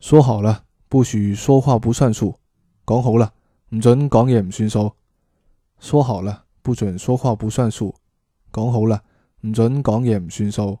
说好了，不许说话不算数。讲好了，唔准讲嘢唔算数。说好了，不准说话不算数。讲好了，唔准讲嘢唔算数。